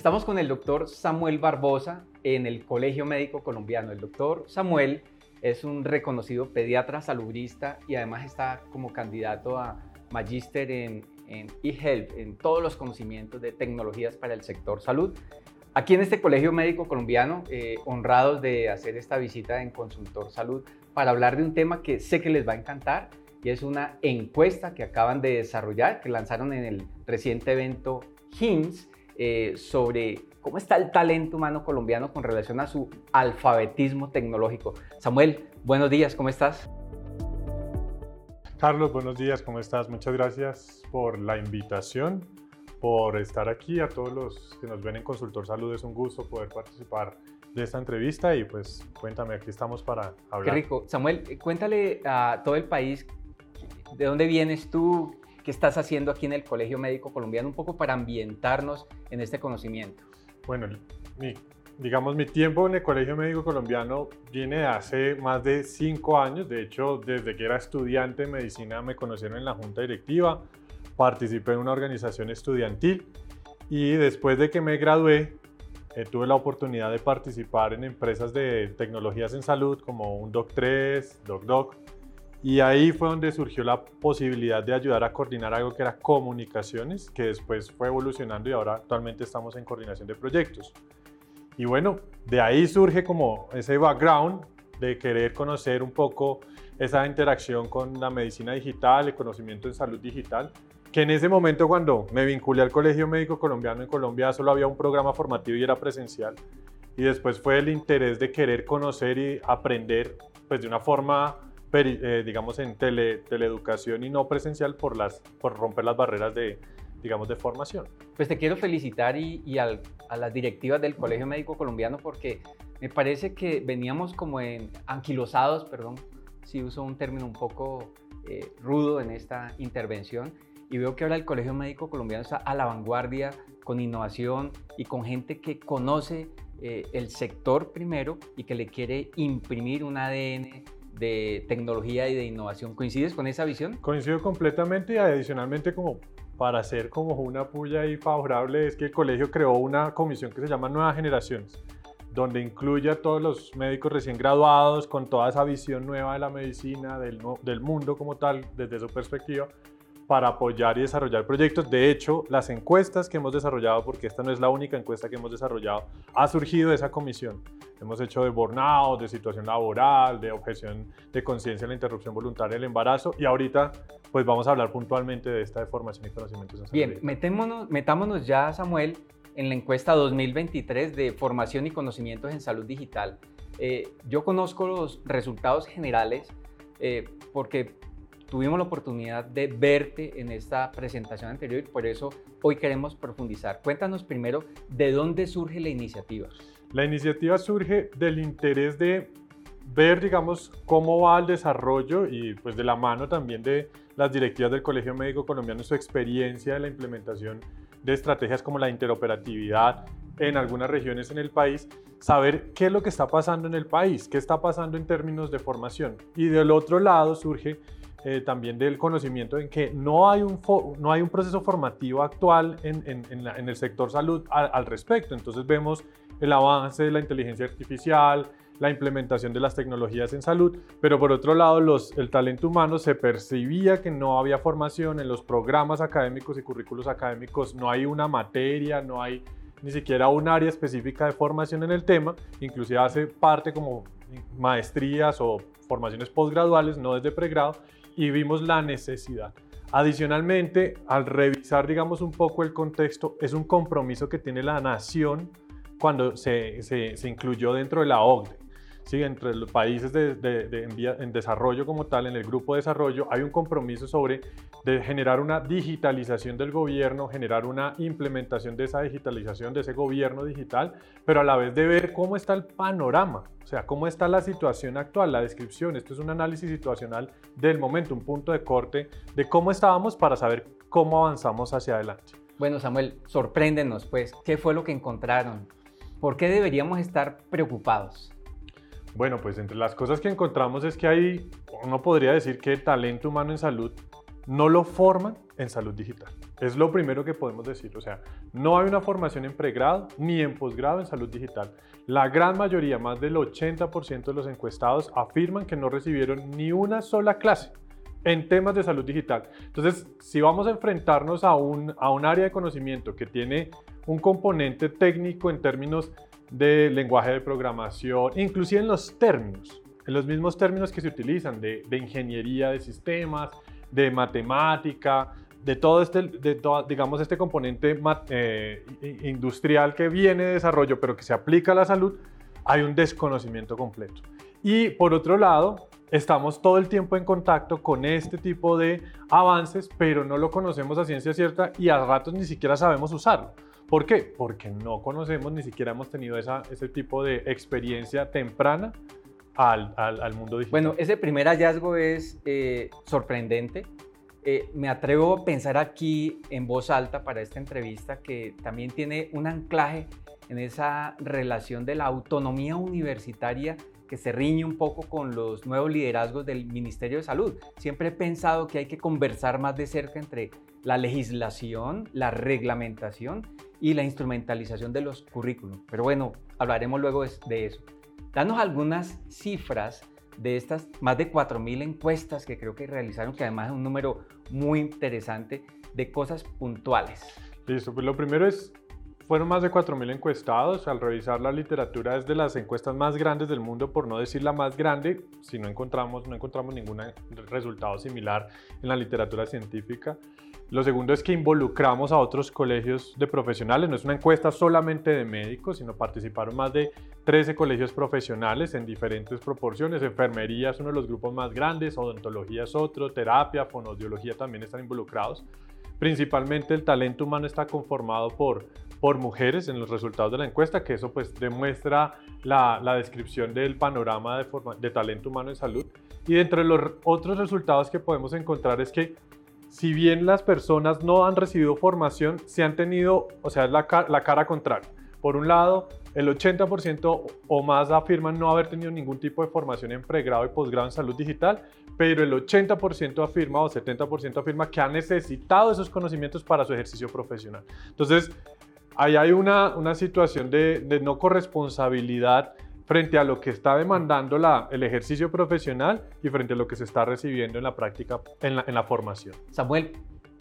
Estamos con el doctor Samuel Barbosa en el Colegio Médico Colombiano. El doctor Samuel es un reconocido pediatra salubrista y además está como candidato a magíster en, en eHealth, en todos los conocimientos de tecnologías para el sector salud. Aquí en este Colegio Médico Colombiano, eh, honrados de hacer esta visita en Consultor Salud para hablar de un tema que sé que les va a encantar y es una encuesta que acaban de desarrollar, que lanzaron en el reciente evento HIMSS eh, sobre cómo está el talento humano colombiano con relación a su alfabetismo tecnológico. Samuel, buenos días, ¿cómo estás? Carlos, buenos días, ¿cómo estás? Muchas gracias por la invitación, por estar aquí. A todos los que nos ven en Consultor Salud es un gusto poder participar de esta entrevista y pues cuéntame, aquí estamos para hablar. Qué rico. Samuel, eh, cuéntale a todo el país de dónde vienes tú, qué estás haciendo aquí en el Colegio Médico Colombiano, un poco para ambientarnos en este conocimiento. Bueno, mi, digamos, mi tiempo en el Colegio Médico Colombiano viene de hace más de cinco años. De hecho, desde que era estudiante de medicina me conocieron en la junta directiva, participé en una organización estudiantil y después de que me gradué, eh, tuve la oportunidad de participar en empresas de tecnologías en salud como un Doc3, DocDoc, y ahí fue donde surgió la posibilidad de ayudar a coordinar algo que era comunicaciones, que después fue evolucionando y ahora actualmente estamos en coordinación de proyectos. Y bueno, de ahí surge como ese background de querer conocer un poco esa interacción con la medicina digital, el conocimiento en salud digital, que en ese momento cuando me vinculé al Colegio Médico Colombiano en Colombia solo había un programa formativo y era presencial. Y después fue el interés de querer conocer y aprender pues de una forma eh, digamos, en tele, teleeducación y no presencial por, las, por romper las barreras de, digamos, de formación. Pues te quiero felicitar y, y a las directivas del Colegio Médico Colombiano porque me parece que veníamos como en anquilosados, perdón, si uso un término un poco eh, rudo en esta intervención, y veo que ahora el Colegio Médico Colombiano está a la vanguardia con innovación y con gente que conoce eh, el sector primero y que le quiere imprimir un ADN de tecnología y de innovación. ¿Coincides con esa visión? Coincido completamente y adicionalmente como para hacer como una puya y favorable es que el colegio creó una comisión que se llama Nuevas Generaciones, donde incluye a todos los médicos recién graduados con toda esa visión nueva de la medicina, del mundo como tal, desde su perspectiva, para apoyar y desarrollar proyectos. De hecho, las encuestas que hemos desarrollado, porque esta no es la única encuesta que hemos desarrollado, ha surgido de esa comisión. Hemos hecho de burnout, de situación laboral, de objeción de conciencia en la interrupción voluntaria del embarazo y ahorita pues vamos a hablar puntualmente de esta de formación y conocimientos. En Bien, metémonos, metámonos ya, Samuel, en la encuesta 2023 de formación y conocimientos en salud digital. Eh, yo conozco los resultados generales eh, porque tuvimos la oportunidad de verte en esta presentación anterior y por eso hoy queremos profundizar. Cuéntanos primero de dónde surge la iniciativa. La iniciativa surge del interés de ver, digamos, cómo va el desarrollo y pues de la mano también de las directivas del Colegio Médico Colombiano, su experiencia en la implementación de estrategias como la interoperatividad en algunas regiones en el país, saber qué es lo que está pasando en el país, qué está pasando en términos de formación. Y del otro lado surge eh, también del conocimiento en que no hay un, no hay un proceso formativo actual en, en, el sector salud al, respecto. Entonces vemos el avance de la inteligencia artificial, la implementación de las tecnologías en salud, pero por otro lado los, el talento humano se percibía que no había formación en los programas académicos y currículos académicos, no hay una materia, no hay ni siquiera un área específica de formación en el tema, inclusive hace parte como maestrías o formaciones postgraduales, no desde pregrado, y vimos la necesidad. Adicionalmente, al revisar, digamos, un poco el contexto, es un compromiso que tiene la nación cuando se, se, se incluyó dentro de la OCDE. ¿sí? entre los países de, en, desarrollo como tal, en el grupo de desarrollo, hay un compromiso sobre de generar una digitalización del gobierno, generar una implementación de esa digitalización, de ese gobierno digital, pero a la vez de ver cómo está el panorama, o sea, cómo está la situación actual, la descripción. Esto es un análisis situacional del momento, un punto de corte de cómo estábamos para saber cómo avanzamos hacia adelante. Bueno, Samuel, sorpréndenos, pues, ¿qué fue lo que encontraron? ¿Por qué deberíamos estar preocupados? Bueno, pues entre las cosas que encontramos es que hay, uno podría decir que el talento humano en salud no lo forman en salud digital. Es lo primero que podemos decir. O sea, No hay una formación en pregrado ni en posgrado en salud digital. La gran mayoría, más del 80% de los encuestados, afirman que no recibieron ni una sola clase en temas de salud digital. Entonces, si vamos a enfrentarnos a un, a un área de conocimiento que tiene un componente técnico en términos de lenguaje de programación, inclusive en los términos, en los mismos términos que se utilizan de, de ingeniería de sistemas, de matemática, de todo este, digamos, este componente eh, industrial que viene de desarrollo, pero que se aplica a la salud, hay un desconocimiento completo. Y por otro lado, estamos todo el tiempo en contacto con este tipo de avances, pero no lo conocemos a ciencia cierta y a ratos ni siquiera sabemos usarlo. ¿Por qué? Porque no conocemos, ni siquiera hemos tenido esa, ese tipo de experiencia temprana al, mundo digital. Bueno, ese primer hallazgo es eh, sorprendente. Eh, me atrevo a pensar aquí en voz alta para esta entrevista que también tiene un anclaje en esa relación de la autonomía universitaria que se riñe un poco con los nuevos liderazgos del Ministerio de Salud. Siempre he pensado que hay que conversar más de cerca entre la legislación, la reglamentación y la instrumentalización de los currículos. Pero bueno, hablaremos luego de eso. Danos algunas cifras de estas más de 4.000 encuestas que creo que realizaron, que además es un número muy interesante de cosas puntuales. Listo, pues lo primero es, fueron más de 4.000 encuestados. Al revisar la literatura es de las encuestas más grandes del mundo, por no decir la más grande, si no encontramos, no encontramos ningún resultado similar en la literatura científica. Lo segundo es que involucramos a otros colegios de profesionales. No es una encuesta solamente de médicos, sino participaron más de 13 colegios profesionales en diferentes proporciones. Enfermería es uno de los grupos más grandes, odontología es otro, terapia, fonodiología también están involucrados. Principalmente el talento humano está conformado por, por mujeres en los resultados de la encuesta, que eso pues demuestra la, la descripción del panorama de, de talento humano en salud. Y entre los otros resultados que podemos encontrar es que si bien las personas no han recibido formación, se han tenido, o sea, la, la cara contraria. Por un lado, el 80% o más afirman no haber tenido ningún tipo de formación en pregrado y posgrado en salud digital, pero el 80% afirma o 70% afirma que han necesitado esos conocimientos para su ejercicio profesional. Entonces, ahí hay una, una situación de, de no corresponsabilidad frente a lo que está demandando el ejercicio profesional y frente a lo que se está recibiendo en la práctica, en la, en la formación. Samuel,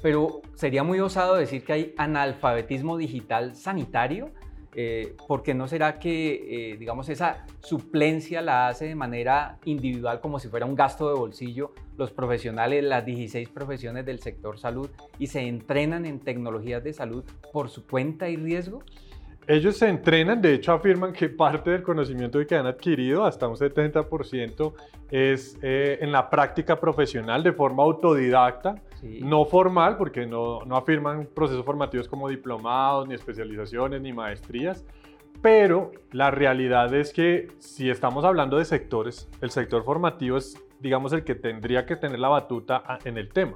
pero sería muy osado decir que hay analfabetismo digital sanitario. Eh, porque no será que, eh, digamos, esa suplencia la hace de manera individual como si fuera un gasto de bolsillo los profesionales, las 16 profesiones del sector salud y se entrenan en tecnologías de salud por su cuenta y riesgo? Ellos se entrenan, de hecho afirman que parte del conocimiento que han adquirido, hasta un 70%, es eh, en la práctica profesional de forma autodidacta, no formal, porque no, no afirman procesos formativos como diplomados, ni especializaciones, ni maestrías, pero la realidad es que si estamos hablando de sectores, el sector formativo es, digamos, el que tendría que tener la batuta en el tema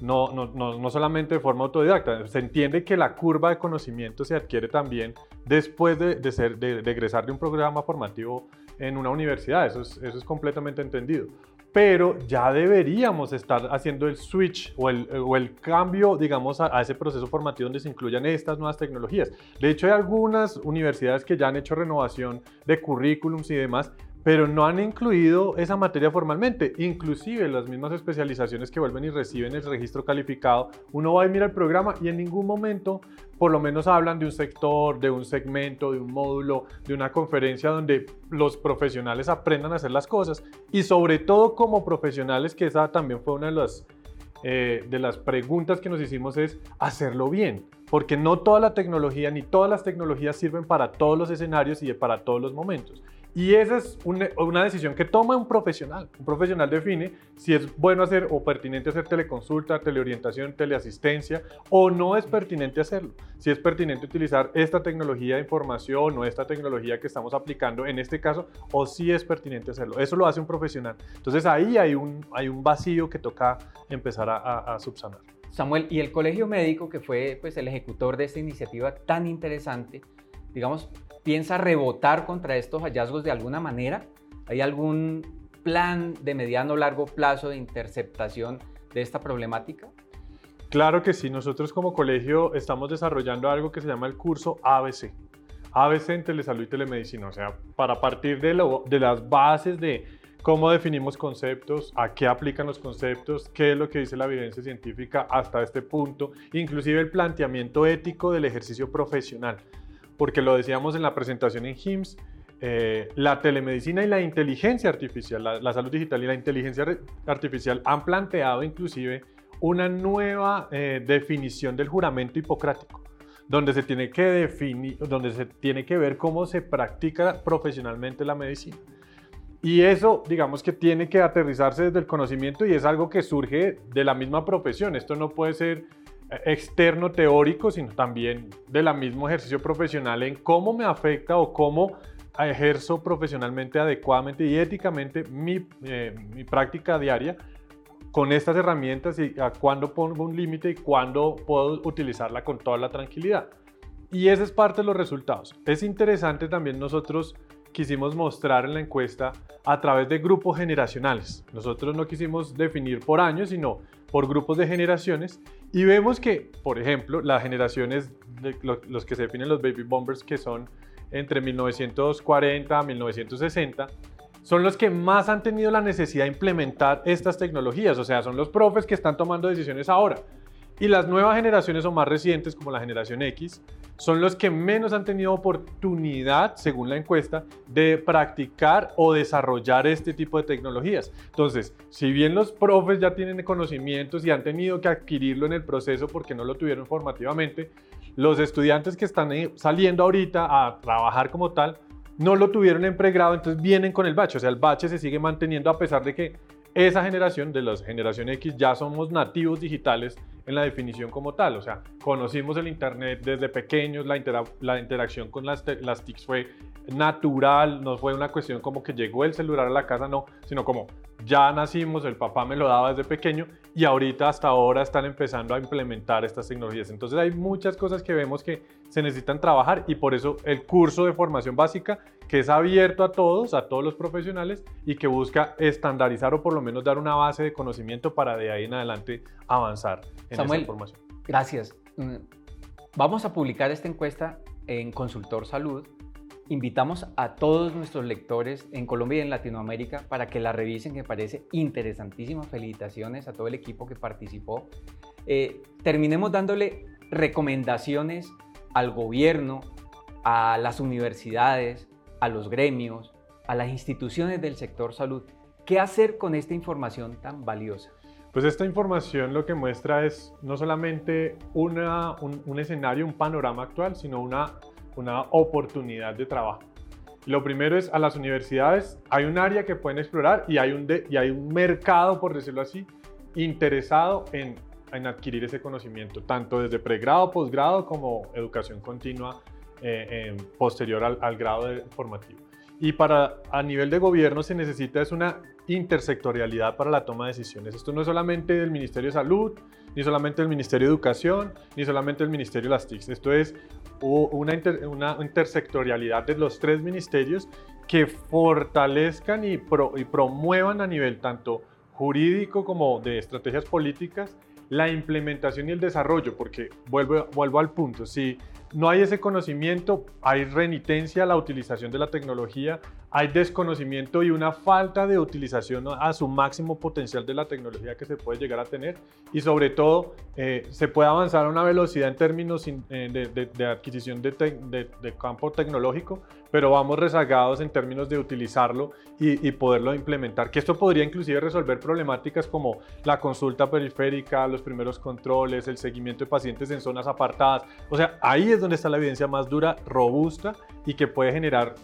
no, no, no, solamente de forma autodidacta. Se entiende que la curva de conocimiento se adquiere también después de, ser, de, egresar de un programa formativo en una universidad. Eso es, eso es completamente entendido. Pero ya deberíamos estar haciendo el switch o el, o el cambio, digamos, a, a, ese proceso formativo donde se incluyan estas nuevas tecnologías. De hecho, hay algunas universidades que ya han hecho renovación de currículums y demás, pero no han incluido esa materia formalmente. Inclusive las mismas especializaciones que vuelven y reciben el registro calificado, uno va y mira el programa y en ningún momento por lo menos hablan de un sector, de un segmento, de un módulo, de una conferencia donde los profesionales aprendan a hacer las cosas y sobre todo como profesionales, que esa también fue una de las, eh, de las preguntas que nos hicimos es hacerlo bien, porque no toda la tecnología ni todas las tecnologías sirven para todos los escenarios y para todos los momentos. Y esa es una, decisión que toma un profesional. Un profesional define si es bueno hacer o pertinente hacer teleconsulta, teleorientación, teleasistencia o no es pertinente hacerlo. Si es pertinente utilizar esta tecnología de información o esta tecnología que estamos aplicando en este caso o si es pertinente hacerlo. Eso lo hace un profesional. Entonces ahí hay un, vacío que toca empezar a, a subsanar. Samuel, y el Colegio Médico, que fue pues, el ejecutor de esta iniciativa tan interesante, digamos, piensa rebotar contra estos hallazgos de alguna manera? ¿Hay algún plan de mediano o largo plazo de interceptación de esta problemática? Claro que sí, nosotros como colegio estamos desarrollando algo que se llama el curso ABC. ABC en telesalud y telemedicina, o sea, para partir de, de las bases de cómo definimos conceptos, a qué aplican los conceptos, qué es lo que dice la evidencia científica hasta este punto, inclusive el planteamiento ético del ejercicio profesional, porque lo decíamos en la presentación en HIMSS, eh, la telemedicina y la inteligencia artificial, la, salud digital y la inteligencia artificial han planteado inclusive una nueva eh, definición del juramento hipocrático donde se tiene que definir, donde se tiene que ver cómo se practica profesionalmente la medicina. Y eso, digamos que tiene que aterrizarse desde el conocimiento y es algo que surge de la misma profesión. Esto no puede ser externo teórico, sino también de la mismo ejercicio profesional en cómo me afecta o cómo ejerzo profesionalmente adecuadamente y éticamente mi, eh, mi práctica diaria con estas herramientas y a cuándo pongo un límite y cuándo puedo utilizarla con toda la tranquilidad. Y ese es parte de los resultados. Es interesante también nosotros quisimos mostrar en la encuesta a través de grupos generacionales. Nosotros no quisimos definir por años, sino por grupos de generaciones y vemos que, por ejemplo, las generaciones, de los que se definen los baby bombers, que son entre 1940 a 1960, son los que más han tenido la necesidad de implementar estas tecnologías, o sea, son los profes que están tomando decisiones ahora. Y las nuevas generaciones o más recientes, como la generación X, son los que menos han tenido oportunidad, según la encuesta, de practicar o desarrollar este tipo de tecnologías. Entonces, si bien los profes ya tienen conocimientos y han tenido que adquirirlo en el proceso porque no lo tuvieron formativamente, los estudiantes que están saliendo ahorita a trabajar como tal, no lo tuvieron en pregrado, entonces vienen con el bache. O sea, el bache se sigue manteniendo a pesar de que esa generación de la generación X ya somos nativos digitales en la definición como tal. O sea, conocimos el Internet desde pequeños, la, la interacción con las, las TICs fue natural, no fue una cuestión como que llegó el celular a la casa, no, sino como ya nacimos, el papá me lo daba desde pequeño y ahorita hasta ahora están empezando a implementar estas tecnologías. Entonces hay muchas cosas que vemos que se necesitan trabajar y por eso el curso de formación básica que es abierto a todos, a todos los profesionales y que busca estandarizar o por lo menos dar una base de conocimiento para de ahí en adelante avanzar en Samuel, formación. Gracias. Mm, vamos a publicar esta encuesta en Consultor Salud. Invitamos a todos nuestros lectores en Colombia y en Latinoamérica para que la revisen, que parece interesantísima. Felicitaciones a todo el equipo que participó. Eh, terminemos dándole recomendaciones al gobierno, a las universidades, a los gremios, a las instituciones del sector salud. ¿Qué hacer con esta información tan valiosa? Pues esta información lo que muestra es no solamente un, escenario, un panorama actual, sino una, una oportunidad de trabajo. Lo primero es a las universidades hay un área que pueden explorar y hay un, mercado, por decirlo así, interesado en, adquirir ese conocimiento, tanto desde pregrado, posgrado como educación continua eh, posterior al, grado formativo. Y para a nivel de gobierno se necesita es una intersectorialidad para la toma de decisiones. Esto no es solamente del Ministerio de Salud, ni solamente del Ministerio de Educación, ni solamente del Ministerio de las TICs. Esto es una, una intersectorialidad de los tres ministerios que fortalezcan y, y promuevan a nivel tanto jurídico como de estrategias políticas la implementación y el desarrollo, porque vuelvo, vuelvo al punto, si no hay ese conocimiento, hay renitencia a la utilización de la tecnología, hay desconocimiento y una falta de utilización a su máximo potencial de la tecnología que se puede llegar a tener. Y sobre todo eh, se puede avanzar a una velocidad en términos eh, de, adquisición de, campo tecnológico, pero vamos rezagados en términos de utilizarlo y, y, poderlo implementar, que esto podría inclusive resolver problemáticas como la consulta periférica, los primeros controles, el seguimiento de pacientes en zonas apartadas, o sea, ahí es donde está la evidencia más dura, robusta y que puede generar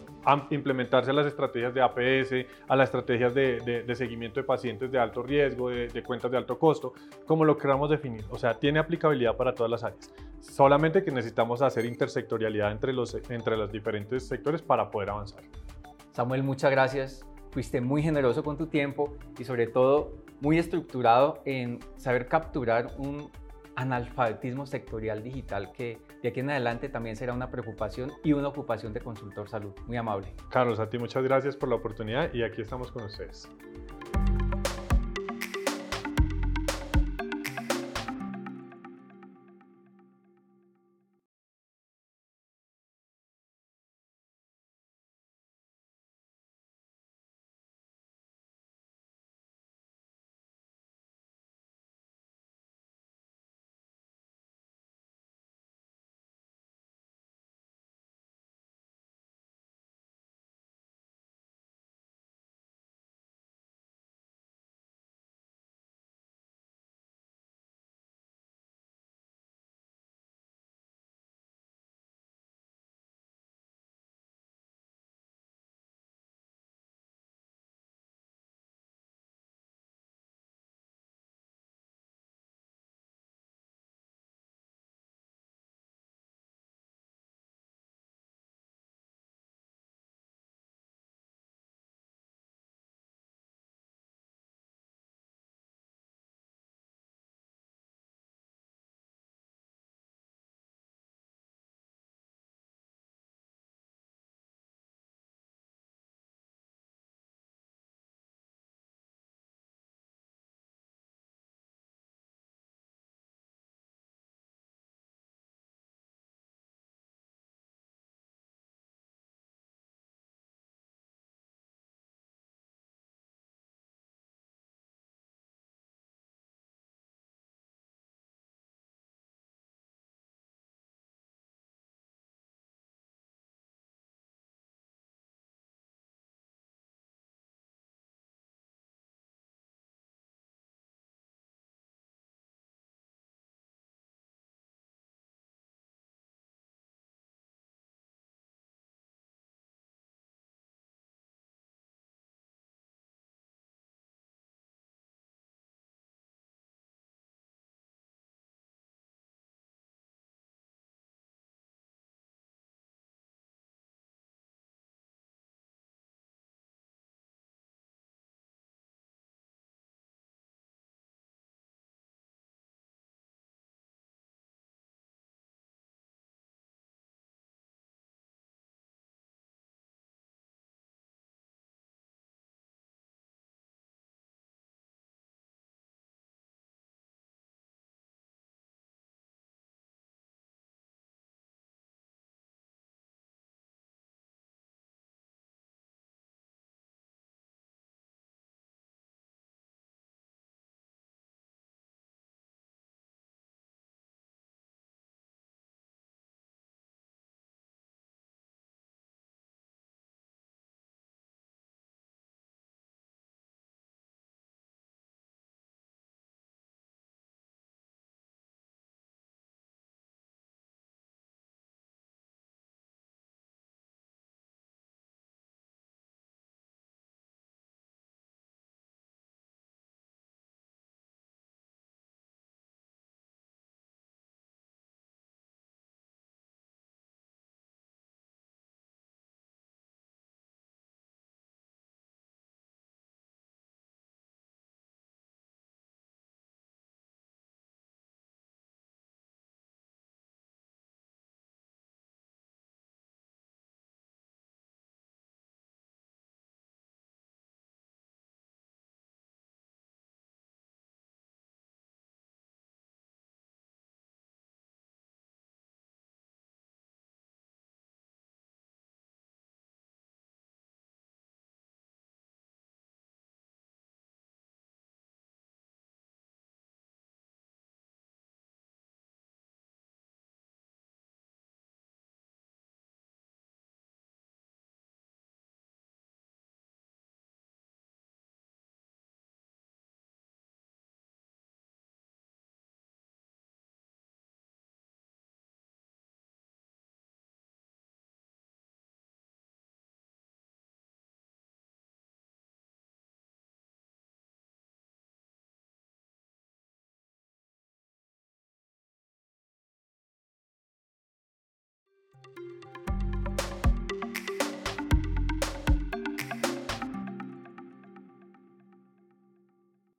implementarse a las estrategias de APS, a las estrategias de, seguimiento de pacientes de alto riesgo, de, cuentas de alto costo, como lo queramos definir. O sea, tiene aplicabilidad para todas las áreas. Solamente que necesitamos hacer intersectorialidad entre los, entre los diferentes sectores para poder avanzar. Samuel, muchas gracias. Fuiste muy generoso con tu tiempo y sobre todo muy estructurado en saber capturar un analfabetismo sectorial digital que de aquí en adelante también será una preocupación y una ocupación de consultor salud. Muy amable. Carlos, a ti muchas gracias por la oportunidad y aquí estamos con ustedes.